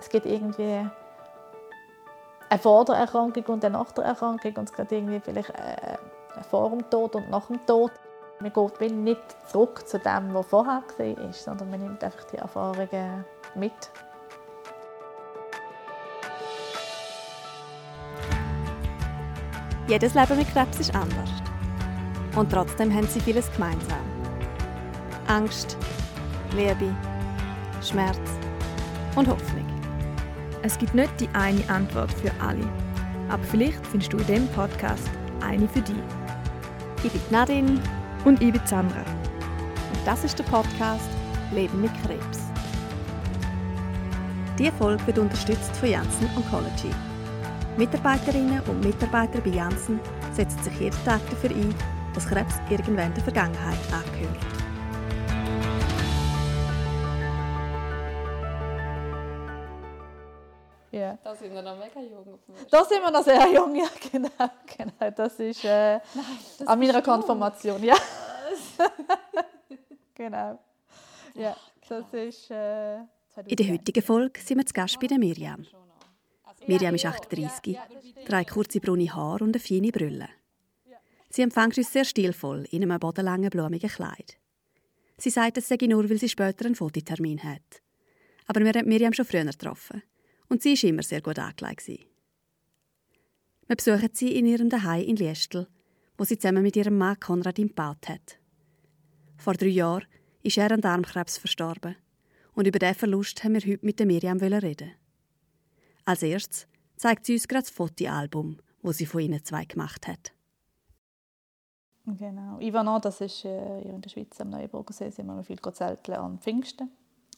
es gibt irgendwie eine Vordererkrankung und eine Nachtererkrankung und es geht irgendwie vielleicht äh, vor dem Tod und nach dem Tod. Man geht nicht zurück zu dem, was vorher war, sondern man nimmt einfach die Erfahrungen mit. Jedes Leben mit Krebs ist anders. Und trotzdem haben sie vieles gemeinsam. Angst, Liebe, Schmerz und Hoffnung. Es gibt nicht die eine Antwort für alle. Aber vielleicht findest du in diesem Podcast eine für dich. Ich bin Nadine und ich bin Sandra. Und das ist der Podcast Leben mit Krebs. Diese Folge wird unterstützt von Janssen Oncology. Mitarbeiterinnen und Mitarbeiter bei Janssen setzen sich jeden Tag dafür ein, dass Krebs irgendwann der Vergangenheit angehört. Ja. Da sind wir noch mega jung. Da sind wir noch sehr jung, ja, genau. genau. Das ist äh, Nein, das an meiner Konfirmation, ja. genau. Ja, das ist. Äh, In der heutigen Folge sind wir zu Gast bei der Miriam. Miriam ist 38, trägt kurze braune Haare und eine feine Brille. Sie empfängt uns sehr stilvoll in einem bodenlangen, blumigen Kleid. Sie sagt, es sei nur, weil sie später einen Fototermin hat. Aber wir haben Miriam schon früher getroffen. Und sie war immer sehr gut angelegt. Wir besuchen sie in ihrem Daheim in Liestel, wo sie zusammen mit ihrem Mann Konrad gebaut hat. Vor drei Jahren ist er an Darmkrebs verstorben. Und über diesen Verlust haben wir heute mit Miriam reden. Als erstes zeigt sie uns gerade das Fotoalbum, das sie von ihnen zwei gemacht hat. Genau. Ivano, das ist äh, in der Schweiz am Neuburgersee, sind wir viel zelteln an Pfingsten.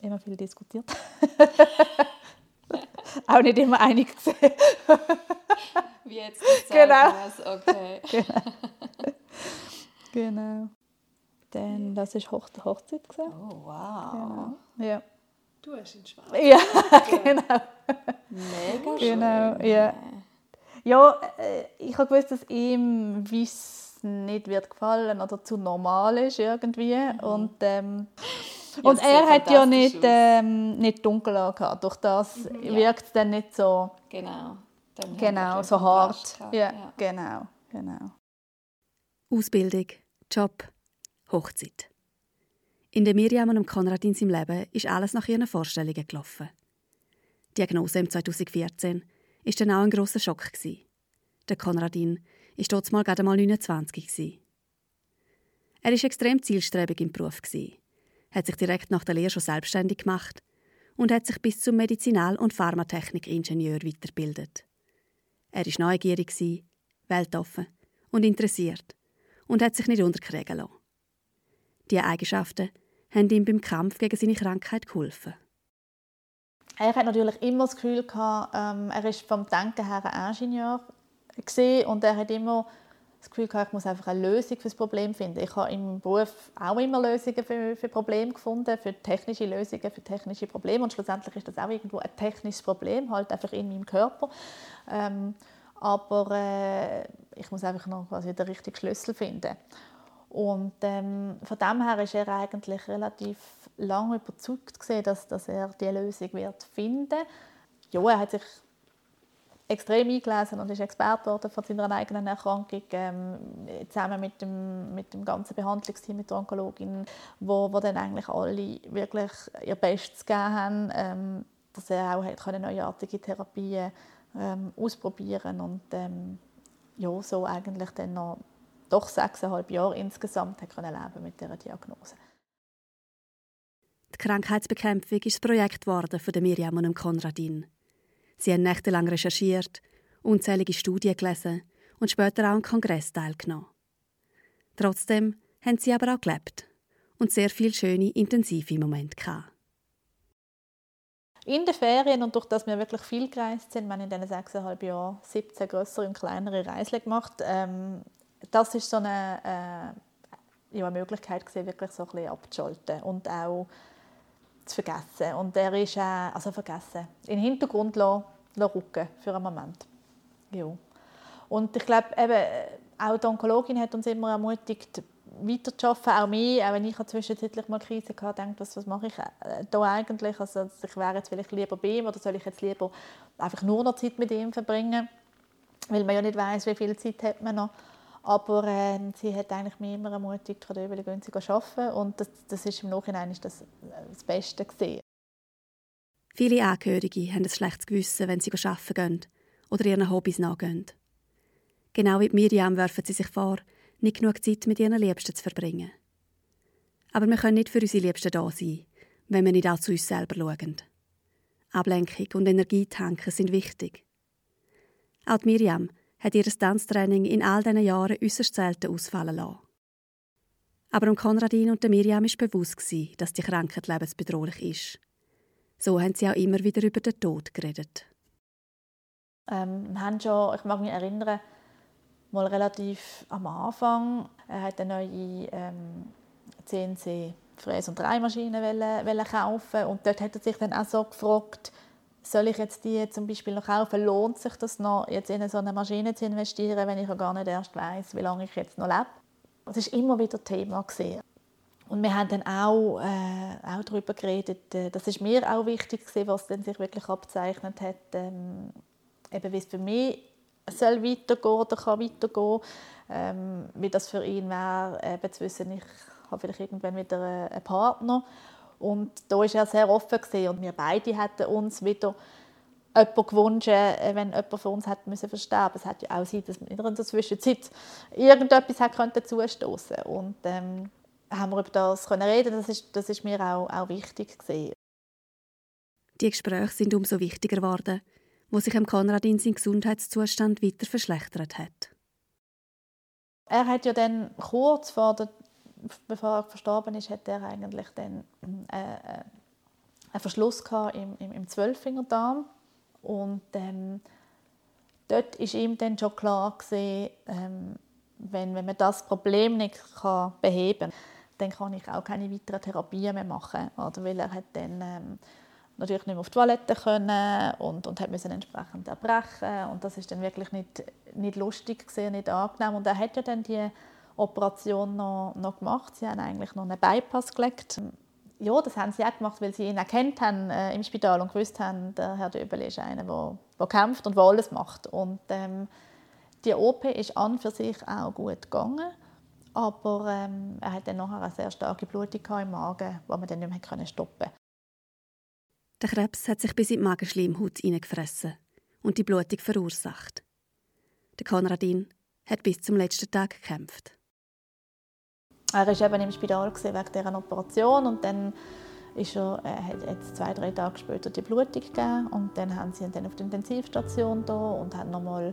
Immer viel diskutiert. Auch nicht immer einig gesehen. Wie jetzt genau. okay. genau. genau. Dann, das war Hoch Hochzeit. Oh, wow. Genau. Ja. Du hast ihn schwarz. Ja, genau. Mega schön. Genau, ja. Ja, äh, ich habe gewusst, dass ihm Weiss nicht wird gefallen oder zu normal ist irgendwie. Mhm. Und, ähm, und er hat ja nicht, ähm, nicht dunkel gehabt. Durch das mhm, ja. wirkt es dann nicht so, genau. Dann genau, so hart. Ja, ja, genau, genau. Ausbildung, Job, Hochzeit. In der Miriam und Konradin seinem Leben ist alles nach ihren Vorstellungen gelaufen. Die Diagnose im 2014 war dann auch ein grosser Schock. Der Konradin war dort mal gerade mal 29. Er war extrem zielstrebig im Beruf, hat sich direkt nach der Lehre schon selbstständig gemacht und hat sich bis zum Medizinal- und Pharmatechnikingenieur weitergebildet. Er war neugierig, weltoffen und interessiert und hat sich nicht unterkriegen lassen. Diese Eigenschaften haben ihm beim Kampf gegen seine Krankheit geholfen. Er hat natürlich immer das Gefühl gehabt, ähm, er ist vom Denken her ein Ingenieur und er hat immer das Gefühl gehabt, ich muss einfach eine Lösung für das Problem finden. Ich habe im Beruf auch immer Lösungen für, für Probleme gefunden, für technische Lösungen, für technische Probleme und schlussendlich ist das auch irgendwo ein technisches Problem, halt einfach in meinem Körper. Ähm, aber äh, ich muss einfach noch quasi den richtigen Schlüssel finden. Und ähm, von dem her ist er eigentlich relativ lange überzeugt gesehen, dass, dass er die Lösung wird finden. Ja, er hat sich extrem eingelesen und ist Experte geworden von seiner eigenen Erkrankung, ähm, zusammen mit dem, mit dem ganzen Behandlungsteam, mit der Onkologin, wo, wo dann eigentlich alle wirklich ihr Bestes gegeben haben, ähm, dass er auch hat neuartige Therapien ähm, ausprobieren und ähm, ja, so eigentlich dann noch doch sechseinhalb Jahre insgesamt können leben mit dieser Diagnose. Die Krankheitsbekämpfung ist das Projekt geworden von Miriam und Konradin. Sie haben nächtelang recherchiert, unzählige Studien gelesen und später auch an Kongress teilgenommen. Trotzdem haben sie aber auch gelebt und sehr viele schöne, intensive Momente gehabt. In den Ferien und durch das wir wirklich viel gereist sind, wir haben in diesen sechseinhalb Jahren 17 größere und kleinere Reisen gemacht, ähm, das ist so eine, äh, ja, Möglichkeit gewesen, wirklich so ein bisschen abzuschalten und auch zu vergessen. Und er ist äh, also vergessen, in den Hintergrund rücken für einen Moment. Ja. Und ich glaube, eben, auch die Onkologin hat uns immer ermutigt, weiter zu arbeiten, auch mehr, auch wenn ich zwischenzeitlich mal Krise hatte, denke was, was mache ich äh, da eigentlich? Also ich wäre jetzt vielleicht lieber bei ihm oder soll ich jetzt lieber einfach nur noch Zeit mit ihm verbringen? Weil man ja nicht weiß, wie viel Zeit hat man noch. Aber äh, sie hat eigentlich mich immer ermutigt, von der Überlegung zu arbeiten und das, das ist im Nachhinein ist das, äh, das Beste gesehen. Viele Angehörige haben ein schlechtes Gewissen, wenn sie arbeiten gehen oder ihren Hobbys nachgehen. Genau wie Miriam werfen sie sich vor, nicht genug Zeit mit ihren Liebsten zu verbringen. Aber wir können nicht für unsere Liebsten da sein, wenn wir nicht auch zu uns selber schauen. Ablenkung und Energietanken sind wichtig. Auch Miriam hat ihr Tanztraining in all diesen Jahren äußerst selten ausfallen lassen. Aber um Konradin und Miriam war bewusst, dass die Krankheit lebensbedrohlich ist. So haben sie auch immer wieder über den Tod geredet. Ähm, wir haben schon, ich mag mich erinnern, mal relativ am Anfang. Er hat eine neue ähm, CNC Fräs- und Dreimaschine kaufen und dort hat er sich dann auch so gefragt, soll ich jetzt die zum Beispiel noch kaufen? Lohnt sich das noch, jetzt in so eine Maschine zu investieren, wenn ich ja gar nicht erst weiß, wie lange ich jetzt noch lebe? Das ist immer wieder Thema gewesen. Und wir haben dann auch, äh, auch darüber geredet, äh, das ist mir auch wichtig gewesen, was dann sich wirklich abzeichnet hat, ähm, eben wie es für mich soll weitergehen oder kann weitergehen, ähm, wie das für ihn wäre, eben zu wissen, ich habe vielleicht irgendwann wieder einen Partner. Und da war er sehr offen gewesen. und wir beide hätten uns wieder jemanden gewünscht, äh, wenn jemand von uns hätte müssen versterben Es hätte ja auch sein, dass wir in der Zwischenzeit irgendetwas hätte zustoßen Und ähm, haben wir über das können reden. Das ist, das ist mir auch, auch wichtig gewesen. Die Gespräche sind umso wichtiger geworden, wo sich Konradin sein Gesundheitszustand weiter verschlechtert hat. Er hat ja dann kurz vor der, bevor er verstorben ist, hat er eigentlich dann äh, äh einen Verschluss im, im, im Zwölffingerdarm. Und ähm, dort ist ihm dann schon klar gewesen, ähm, wenn, wenn man das Problem nicht kann beheben kann, dann kann ich auch keine weiteren Therapien mehr machen, oder? weil er hat dann ähm, natürlich nicht mehr auf die Toilette können und, und hat müssen entsprechend erbrechen. Und das ist dann wirklich nicht, nicht lustig gewesen, nicht angenehm. Und er hat ja dann die Operation noch, noch gemacht. Sie haben eigentlich noch einen Bypass gelegt. Ja, das haben sie auch gemacht, weil sie ihn erkannt haben äh, im Spital und gewusst haben, der Herr Döbel ist einer, der, der kämpft und der alles macht. Und ähm, die OP ist an für sich auch gut gegangen, aber ähm, er hat dann nachher eine sehr starke Blutung im Magen, die man dann nicht mehr stoppen konnte. Der Krebs hat sich bis in die Magenschleimhaut hineingefressen und die Blutung verursacht. Der Konradin hat bis zum letzten Tag gekämpft. Er war eben im Spital wegen dieser Operation und dann ist er, er hat jetzt zwei, drei Tage später die Blutung gegeben und dann haben sie ihn dann auf der Intensivstation da und haben nochmal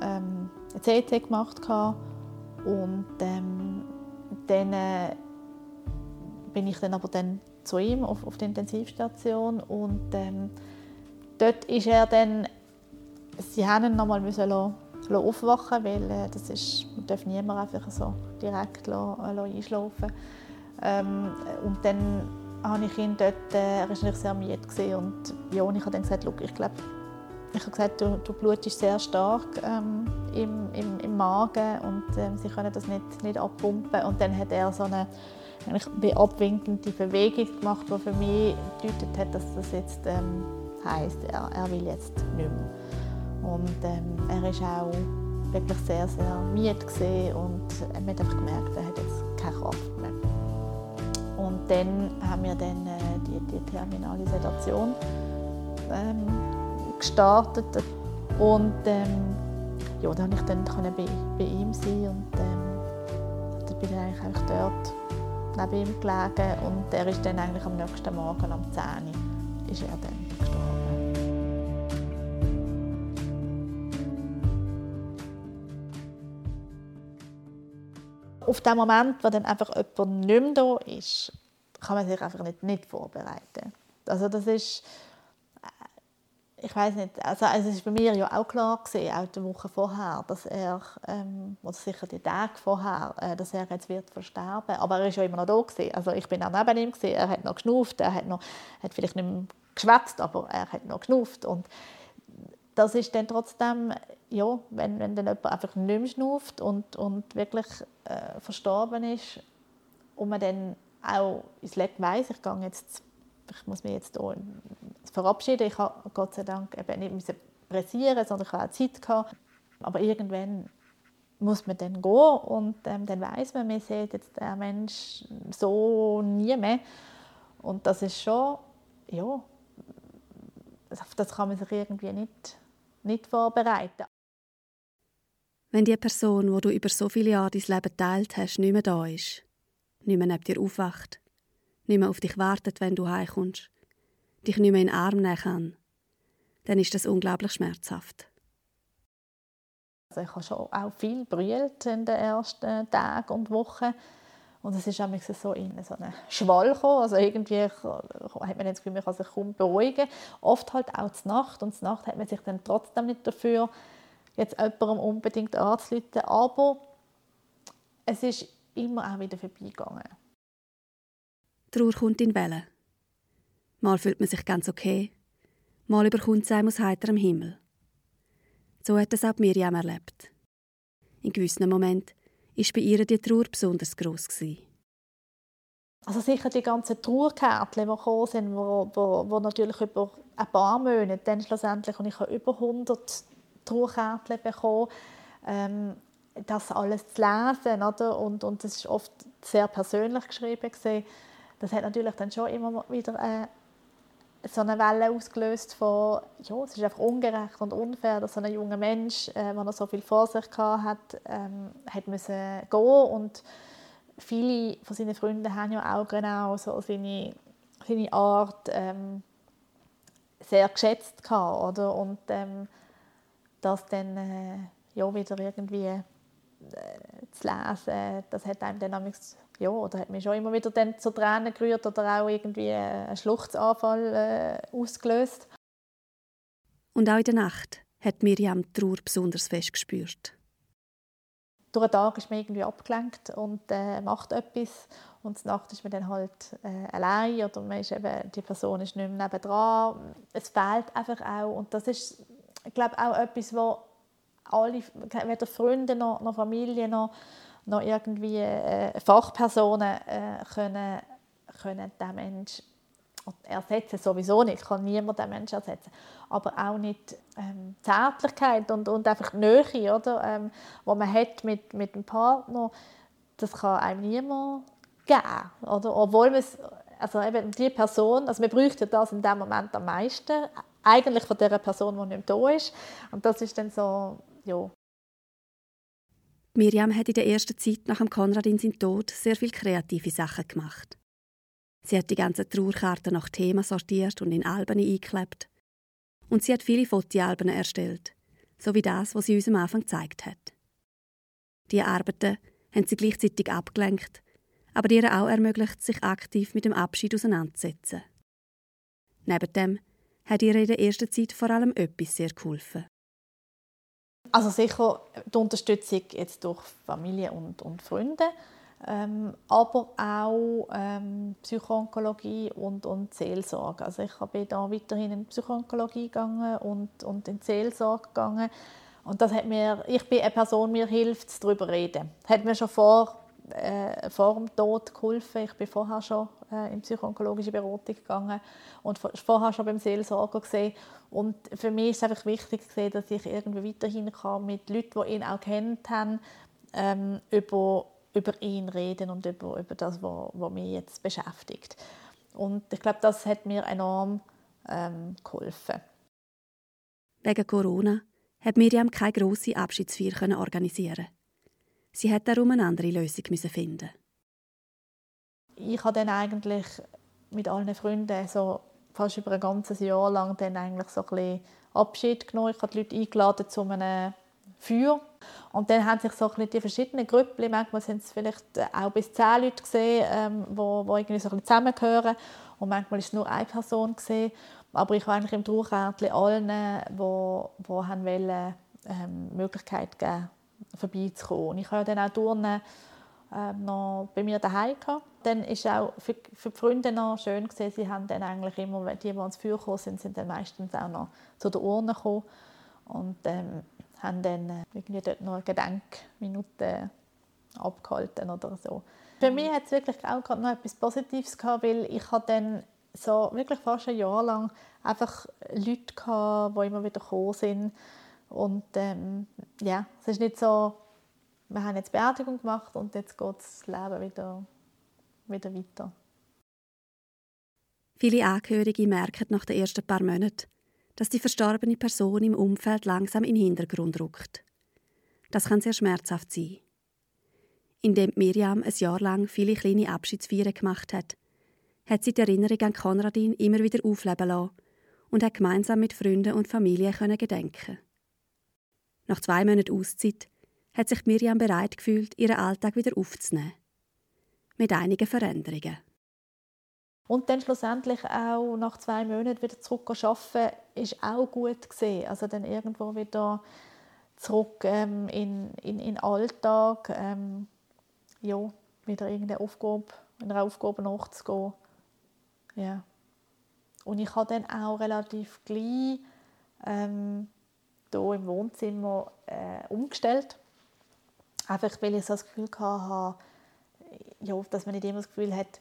ähm, ein CT gemacht und ähm, dann äh, bin ich dann aber dann zu ihm auf, auf die Intensivstation und ähm, dort ist er dann, sie haben ihn nochmal lassen aufwachen, weil äh, das ist, man darf niemand einfach so direkt äh, einschlafen. Ähm, und dann habe ich ihn dort, äh, er war natürlich sehr müde und ja, ich habe dann gesagt, ich glaube, ich habe gesagt, du, du blutest sehr stark ähm, im, im, im Magen und ähm, sie können das nicht, nicht abpumpen. Und dann hat er so eine eigentlich Bewegung gemacht, die für mich bedeutet hat, dass das jetzt ähm, heisst, er, er will jetzt nicht mehr. Und ähm, er ist auch wirklich sehr, sehr müde und man hat einfach gemerkt, er hat jetzt keine Kraft mehr. Und dann haben wir dann äh, die, die terminale Sedation ähm, gestartet und ähm, ja, dann konnte ich dann bei, bei ihm sein und ähm, dann bin ich eigentlich auch dort neben ihm gelegen und er ist dann eigentlich am nächsten Morgen um 10 Uhr ist er dann gestorben. Auf den Moment, wo dann einfach jemand nicht mehr da ist, kann man sich einfach nicht, nicht vorbereiten. Also das ist ich weiß nicht, also es ist bei mir ja auch klar gewesen, auch die Woche vorher, dass er, ähm, oder sicher die Tage vorher, äh, dass er jetzt wird versterben. Aber er ist ja immer noch da gewesen. Also ich bin auch neben ihm gewesen. Er hat noch geschnauft, er hat noch, hat vielleicht nicht mehr geschwätzt, aber er hat noch geschnauft und das ist dann trotzdem, ja, wenn, wenn dann jemand einfach nicht mehr schnauft und, und wirklich äh, verstorben ist und man dann auch ins Leben weiss, ich gehe jetzt, ich muss mich jetzt hier verabschieden, ich habe Gott sei Dank eben nicht pressieren, sondern ich auch Zeit gehabt, aber irgendwann muss man dann gehen und ähm, dann weiß man, man sieht jetzt den Mensch so nie mehr. Und das ist schon, ja, das kann man sich irgendwie nicht, nicht vorbereiten. Wenn die Person, wo du über so viele Jahre dein Leben teilt hast, nicht mehr da ist, nicht mehr neben dir aufwacht, nicht mehr auf dich wartet, wenn du heimkommst, dich nicht mehr in den Arm nehmen kann, dann ist das unglaublich schmerzhaft. Also ich habe schon auch viel brüllt in den ersten Tagen und Wochen. Und es ist so in so einen Schwall gekommen. Also irgendwie hat man das Gefühl, man kann sich kaum beruhigen. Oft halt auch zur Nacht. Und zur Nacht hat man sich dann trotzdem nicht dafür, jetzt jemandem unbedingt anzuleiten. Aber es ist immer auch wieder vorbeigegangen. Trauer kommt in Wellen. Mal fühlt man sich ganz okay, mal überkommt es einem aus heiterem Himmel. So hat es auch Miriam erlebt. In gewissen Momenten war bei ihr die Trauer besonders gross. Also sicher die ganzen Trauerkärtchen, die gekommen sind, wo, wo, wo natürlich über ein paar Monate dann schlussendlich, und ich habe über 100 Trauerkärtchen bekommen, ähm, das alles zu lesen, oder? Und, und das ist oft sehr persönlich geschrieben gewesen. Das hat natürlich dann schon immer wieder äh, so eine Welle ausgelöst von, ja, es ist einfach ungerecht und unfair, dass so ein junger Mensch, äh, so viel vor sich hatte, ähm, hat müssen gehen und viele von seinen Freunden haben ja auch genau so seine, seine Art ähm, sehr geschätzt gehabt, oder? und ähm, das dann äh, ja, wieder irgendwie zu lesen, das hat einem dann ja, oder hat mich schon immer wieder dann zu Tränen gerührt oder auch irgendwie einen Schluchzanfall äh, ausgelöst. Und auch in der Nacht hat Miriam die Trauer besonders fest gespürt. Durch den Tag ist man irgendwie abgelenkt und äh, macht etwas und Nacht ist man dann halt äh, allein oder man ist eben, die Person ist nicht mehr nebendran. Es fehlt einfach auch und das ist, ich glaube, auch etwas, wo alle, weder Freunde noch, noch Familie noch noch irgendwie äh, Fachpersonen äh, können, können den Menschen ersetzen. Sowieso nicht, kann niemand den Menschen ersetzen, aber auch nicht ähm, Zärtlichkeit und, und einfach Nähe, oder, ähm, wo man hat mit, mit dem Partner, das kann einem niemand geben, oder, obwohl man also eben die Person, also man bräuchte das in dem Moment am meisten, eigentlich von der Person, die nicht da ist. Und das ist dann so, ja, Miriam hat in der ersten Zeit nach dem Konradin seinem Tod sehr viele kreative Sachen gemacht. Sie hat die ganzen Trauerkarten nach Thema sortiert und in Alben eingeklebt. Und sie hat viele Fotoalben erstellt, so wie das, was sie uns am Anfang gezeigt hat. Diese Arbeiten haben sie gleichzeitig abgelenkt, aber ihr auch ermöglicht, sich aktiv mit dem Abschied auseinanderzusetzen. Neben dem hat ihr in der ersten Zeit vor allem etwas sehr geholfen. Also sicher die Unterstützung jetzt durch Familie und, und Freunde, ähm, aber auch ähm, Psychoonkologie und, und Seelsorge. Also ich bin da weiterhin in Psychoonkologie gegangen und, und in Seelsorge gegangen. Und das hat mir, ich bin eine Person, mir hilft darüber reden. Hat mir schon vor, äh, vor dem Tod geholfen. Ich bin vorher schon äh, in psychoonkologische Beratung gegangen und vorher schon beim Seelsorger gesehen. Und für mich ist es einfach wichtig, gesehen, dass ich irgendwie weiterhin kann mit Leuten, die ihn auch kennt haben, ähm, über, über ihn reden und über, über das, was, was mich jetzt beschäftigt. Und ich glaube, das hat mir enorm ähm, geholfen. Wegen Corona hat Miriam keine grosse Abschiedsfeier organisieren. Sie hat darum eine andere Lösung finden. Ich habe dann eigentlich mit allen Freunden so fast über ein ganzes Jahr lang dann eigentlich so ein bisschen Abschied genommen. Ich habe die Leute eingeladen zu einem Feuer. Und dann haben sich so ein die verschiedenen Gruppen, manchmal sind es vielleicht auch bis zehn Leute gesehen, ähm, wo, wo irgendwie so ein zusammengehören. Und manchmal ist es nur eine Person gesehen. Aber ich habe eigentlich im Trauerkärtchen allen, die, die wollen, ähm, Möglichkeit geben, vorbeizukommen. Und ich habe dann auch Turnen ähm, noch bei mir daheim gehabt. Dann ist auch für, für die Freunde noch schön gesehen, sie haben dann eigentlich immer, die, die ans Feuer gekommen sind, sind dann meistens auch noch zu der Urne gekommen. Und ähm, haben dann äh, irgendwie dort noch eine Gedenkminute abgehalten oder so. Für mich hat es wirklich auch gerade noch etwas Positives gehabt, weil ich habe dann so wirklich fast ein Jahr lang einfach Leute gehabt, die immer wieder gekommen sind. Und ähm, ja, es ist nicht so, wir haben jetzt Beerdigung gemacht und jetzt geht das Leben wieder, wieder weiter. Viele Angehörige merken nach den ersten paar Monaten, dass die verstorbene Person im Umfeld langsam in den Hintergrund rückt. Das kann sehr schmerzhaft sein. Indem Miriam ein Jahr lang viele kleine Abschiedsfeiern gemacht hat, hat sie die Erinnerung an Konradin immer wieder aufleben lassen und hat gemeinsam mit Freunden und Familie gedenken. Nach zwei Monaten Auszeit hat sich Miriam bereit gefühlt, ihren Alltag wieder aufzunehmen. Mit einigen Veränderungen. Und dann schlussendlich auch nach zwei Monaten wieder zurück zu arbeiten, ist auch gut gesehen. Also dann irgendwo wieder zurück ähm, in, in, in den Alltag, ähm, ja, wieder irgendeine Aufgabe, einer Aufgabe nachzugehen. Ja. Und ich habe dann auch relativ gleich ähm, hier im Wohnzimmer äh, umgestellt. Einfach weil ich so das Gefühl hatte, ja, dass man nicht immer das Gefühl hat,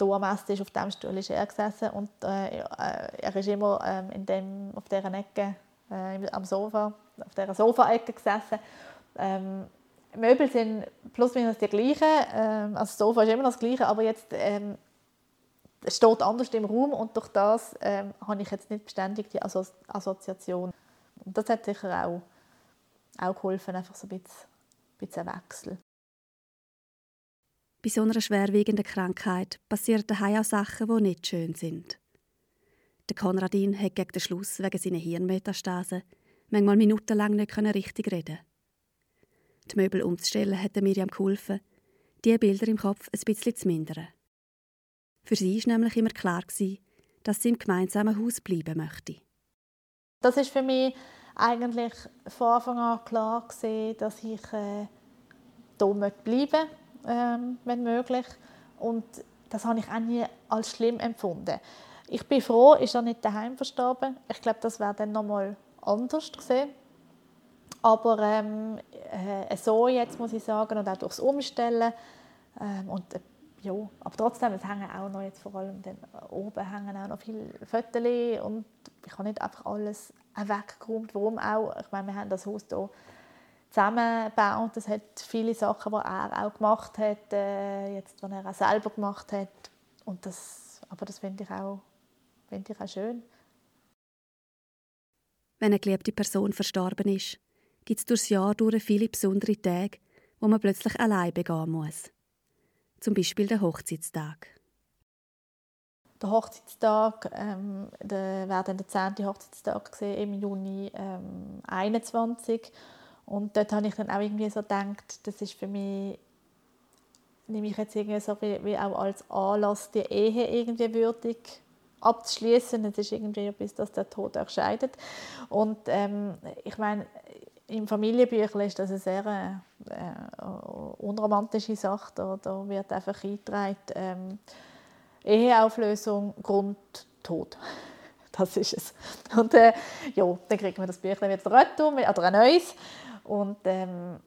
hier am Esstisch, auf diesem Stuhl ist er gesessen und äh, äh, er ist immer äh, in dem, auf dieser Ecke äh, am Sofa, auf dieser Sofa-Ecke gesessen. Ähm, Möbel sind plus minus die gleichen, ähm, also das Sofa ist immer noch das gleiche, aber jetzt ähm, steht anders im Raum und durch das ähm, habe ich jetzt nicht beständig die Asso Assoziation. Und das hat sicher auch, auch geholfen, einfach so ein bisschen, ein bisschen Wechsel. Bei so einer schwerwiegenden Krankheit passieren daheim auch Sachen, die nicht schön sind. Der Konradin hat gegen den Schluss wegen seiner Hirnmetastasen manchmal minutenlang nicht richtig reden. Die Möbel umzustellen hat Miriam geholfen, diese Bilder im Kopf ein bisschen zu mindern. Für sie war nämlich immer klar, dass sie im gemeinsamen Haus bleiben möchte. Das ist für mich eigentlich von Anfang an klar dass ich äh, hier bleiben möchte ähm, wenn möglich. Und das habe ich auch nie als schlimm empfunden. Ich bin froh, ist er nicht daheim verstorben. Ich glaube, das wäre dann noch mal anders gesehen. Aber ähm, äh, so jetzt muss ich sagen und auch durchs Umstellen ähm, und äh, ja, aber trotzdem, es hängen auch noch jetzt vor allem dann oben hängen auch noch viele Fotos und ich habe nicht einfach alles weggeräumt. Warum auch? Ich meine, wir haben das Haus hier zusammengebaut. Es hat viele Sachen, die er auch gemacht hat, äh, jetzt, die er auch selber gemacht hat. Und das, aber das finde ich, auch, find ich auch schön. Wenn eine geliebte Person verstorben ist, gibt es durchs Jahr durch viele besondere Tage, wo man plötzlich allein begehen muss. Zum Beispiel der Hochzeitstag. Der Hochzeitstag ähm, der wäre dann der 10. Hochzeitstag im Juni ähm, 21. Und dort habe ich dann auch irgendwie so gedacht, das ist für mich, nehme ich jetzt irgendwie so wie, wie auch als Anlass, die Ehe irgendwie würdig abzuschließen. Es ist irgendwie bis dass der Tod auch scheidet. Und ähm, ich meine, im Familienbüchlein ist das eine sehr äh, unromantische Sache. Da, da wird einfach eingetragen, ähm, Eheauflösung, Grund, Tod. Das ist es. Und äh, ja, dann kriegt man das Büchlein wieder retour, oder ein neues. Und ähm,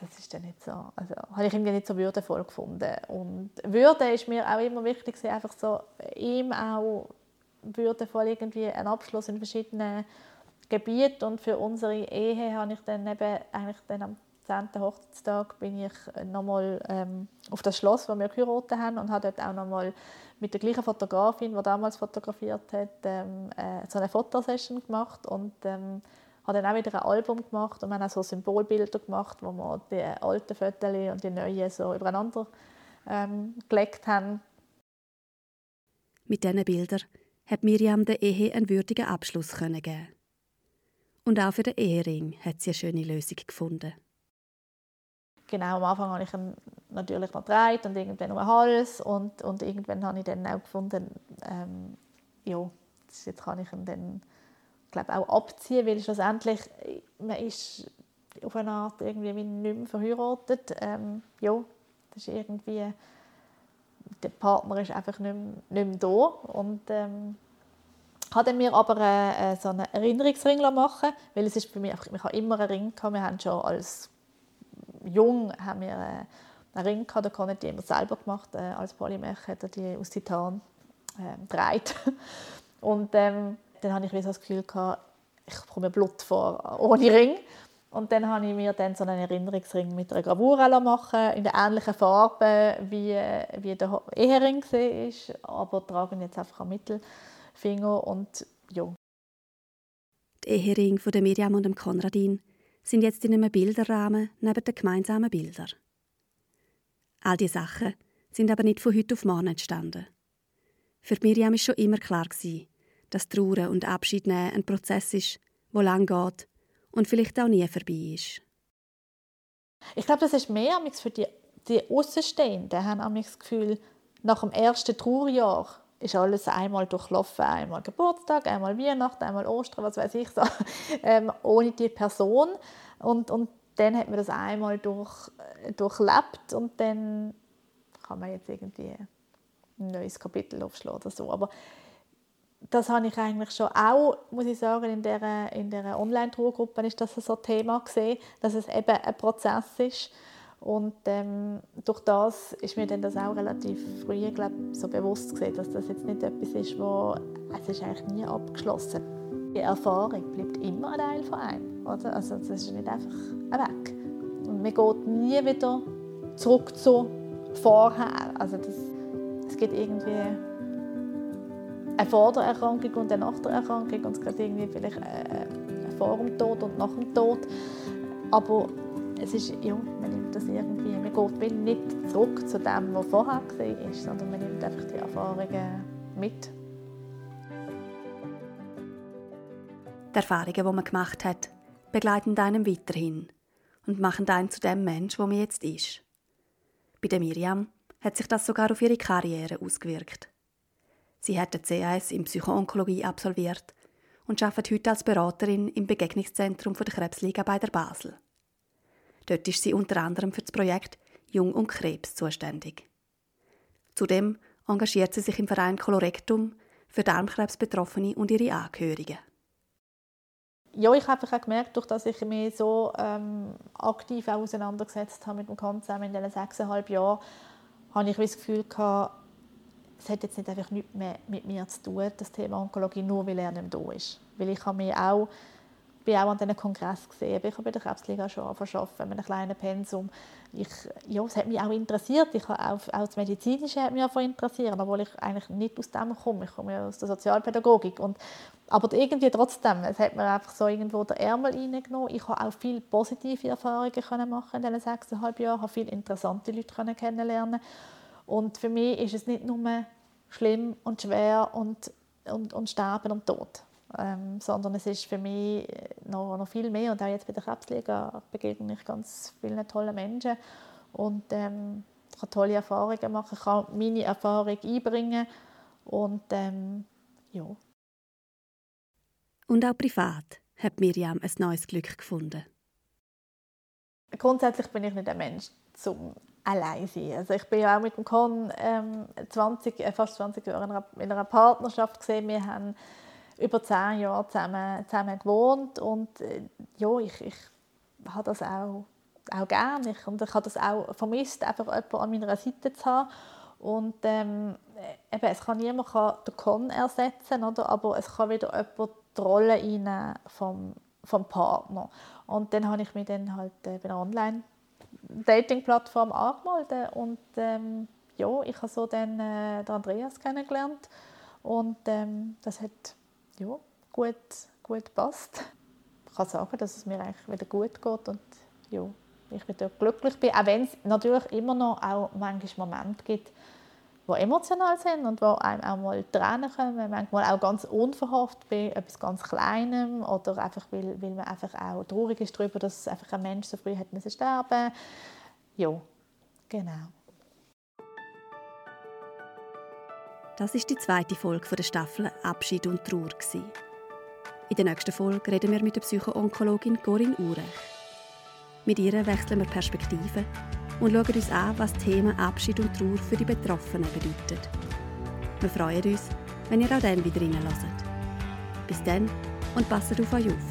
das ist dann nicht so, also habe ich irgendwie nicht so würdevoll gefunden. Und Würde ist mir auch immer wichtig, einfach so ihm auch würdevoll irgendwie einen Abschluss in verschiedenen Gebieten. Und für unsere Ehe habe ich dann eben eigentlich dann am 10. Hochzeitstag bin ich nochmal ähm, auf das Schloss, wo wir geheiratet haben und habe dort auch nochmal mit der gleichen Fotografin, die damals fotografiert hat, ähm, äh, so eine Fotosession gemacht und ähm, habe dann auch wieder ein Album gemacht und wir haben auch so Symbolbilder gemacht, wo wir die alten Fotos und die neuen so übereinander ähm, gelegt haben. Mit diesen Bildern hat Miriam der Ehe einen würdigen Abschluss geben. Und auch für den Ehering hat sie eine schöne Lösung gefunden. Genau, am Anfang habe ich ihn natürlich noch gedreht und irgendwann um den Hals und, und irgendwann habe ich dann auch gefunden, ähm, ja, jetzt kann ich ihn dann glaube auch abziehen, weil schlussendlich man ist auf eine Art irgendwie nicht mehr verheiratet. Ähm, ja, das ist irgendwie der Partner ist einfach nicht mehr, nicht mehr da und ähm, habe mir aber äh, so einen Erinnerungsring machen weil es ist für mich einfach, ich habe immer einen Ring gehabt. Wir haben schon als jung haben wir äh, einen Ring gehabt, den konnte ich immer selber gemacht äh, als Polymech hat er die aus Titan äh, dreit. Und ähm, dann habe ich wie so das Gefühl gehabt, ich komme Blut vor ohne Ring. Und dann habe ich mir dann so einen Erinnerungsring mit einer Gravur machen in der ähnlichen Farbe wie, wie der Ehering war, aber trage ihn jetzt einfach am Mittelfinger und ja. Die Ehering von der Miriam und dem Konradin sind jetzt in einem Bilderrahmen neben den gemeinsamen Bildern. All diese Sachen sind aber nicht von heute auf morgen entstanden. Für Miriam war schon immer klar, dass Trauern und Abschied nehmen ein Prozess ist, der lang geht und vielleicht auch nie vorbei ist. Ich glaube, das ist mehr für die, die Außenstehenden, haben das Gefühl, nach dem ersten Trauerjahr ist alles einmal durchlaufen, einmal Geburtstag, einmal Weihnachten, einmal Ostern, was weiß ich so, ähm, ohne die Person. Und, und dann hat man das einmal durch, durchlebt und dann kann man jetzt irgendwie ein neues Kapitel aufschlagen oder so, aber das habe ich eigentlich schon auch, muss ich sagen, in der, in der Online-Tourgruppe ist das so ein Thema gesehen, dass es eben ein Prozess ist. Und ähm, durch das ist mir dann das auch relativ früh glaub, so bewusst gesehen, dass das jetzt nicht etwas ist, wo es ist eigentlich nie abgeschlossen. Die Erfahrung bleibt immer ein Teil von einem, oder? Also das ist nicht einfach weg. Und man geht nie wieder zurück zu vorher. Also das, es geht irgendwie eine vor der Erkrankung und eine nach der Erkrankung und es gibt irgendwie vielleicht äh, vor dem Tod und nach dem Tod. Aber es ist, ja, man nimmt das irgendwie, man geht nicht zurück zu dem, was vorher war, sondern man nimmt einfach die Erfahrungen mit. Die Erfahrungen, die man gemacht hat, begleiten einem weiterhin und machen einen zu dem Mensch, wo man jetzt ist. Bei der Miriam hat sich das sogar auf ihre Karriere ausgewirkt. Sie hat den CAS in Psychoonkologie absolviert und arbeitet heute als Beraterin im Begegnungszentrum der Krebsliga bei der Basel. Dort ist sie unter anderem für das Projekt Jung und Krebs zuständig. Zudem engagiert sie sich im Verein Colorectum für Darmkrebsbetroffene und ihre Angehörigen. Ja, ich habe einfach gemerkt, durch dass ich mich so ähm, aktiv auseinandergesetzt habe mit dem Konzern in diesen sechseinhalb Jahren, habe ich das Gefühl gehabt, es hat jetzt nicht einfach nichts mehr mit mir zu tun, das Thema Onkologie, nur weil er nicht da ist. Weil ich habe mich auch, bin auch an diesem Kongress gesehen, ich habe bei der Krebsliga schon verschaffen mit einem kleinen Pensum. Ich, ja, es hat mich auch interessiert, ich habe auch, auch das Medizinische hat mich auch interessiert, obwohl ich eigentlich nicht aus dem komme, ich komme ja aus der Sozialpädagogik. Und, aber irgendwie trotzdem, es hat mir einfach so irgendwo den Ärmel reingenommen. Ich habe auch viele positive Erfahrungen können machen in diesen sechseinhalb Jahren, habe viele interessante Leute können kennenlernen und für mich ist es nicht nur schlimm und schwer und, und, und Sterben und Tod, ähm, sondern es ist für mich noch, noch viel mehr. Und auch jetzt bei der Krebsliga begegne ich ganz vielen tollen Menschen und ähm, kann tolle Erfahrungen machen, ich kann meine Erfahrung einbringen und ähm, ja. Und auch privat hat Miriam ein neues Glück gefunden. Grundsätzlich bin ich nicht ein Mensch zum allein sein. Also ich bin ja auch mit dem Con ähm, 20, äh, fast 20 Jahre in einer, in einer Partnerschaft gesehen. Wir haben über zehn Jahre zusammen, zusammen gewohnt und äh, ja, ich, ich habe das auch, auch gerne. Ich, und ich habe das auch vermisst, einfach jemanden an meiner Seite zu haben. Und ähm, eben, es kann niemand kann den Con ersetzen, oder? aber es kann wieder jemand die Rolle einnehmen vom, vom Partner. Und dann habe ich mich dann halt äh, Online Dating-Plattform angemeldet und ähm, ja, ich habe so dann äh, den Andreas kennengelernt und ähm, das hat ja, gut, gut gepasst. Ich kann sagen, dass es mir eigentlich wieder gut geht und ja, ich wieder glücklich bin, auch wenn es natürlich immer noch auch manchmal Momente gibt, die emotional sind und wo einem auch mal Tränen kommen, manchmal auch ganz unverhofft bei etwas ganz Kleinem oder einfach, weil, weil man einfach auch traurig ist darüber, dass einfach ein Mensch so früh hat müssen sterben Ja, genau. Das ist die zweite Folge der Staffel Abschied und Trauer. In der nächsten Folge reden wir mit der Psychoonkologin Corinne Urech. Mit ihr wechseln wir Perspektiven und schauen uns an, was das Thema Abschied und Trauer für die Betroffenen bedeutet. Wir freuen uns, wenn ihr auch dann wieder reinhört. Bis dann und passt auf euch auf.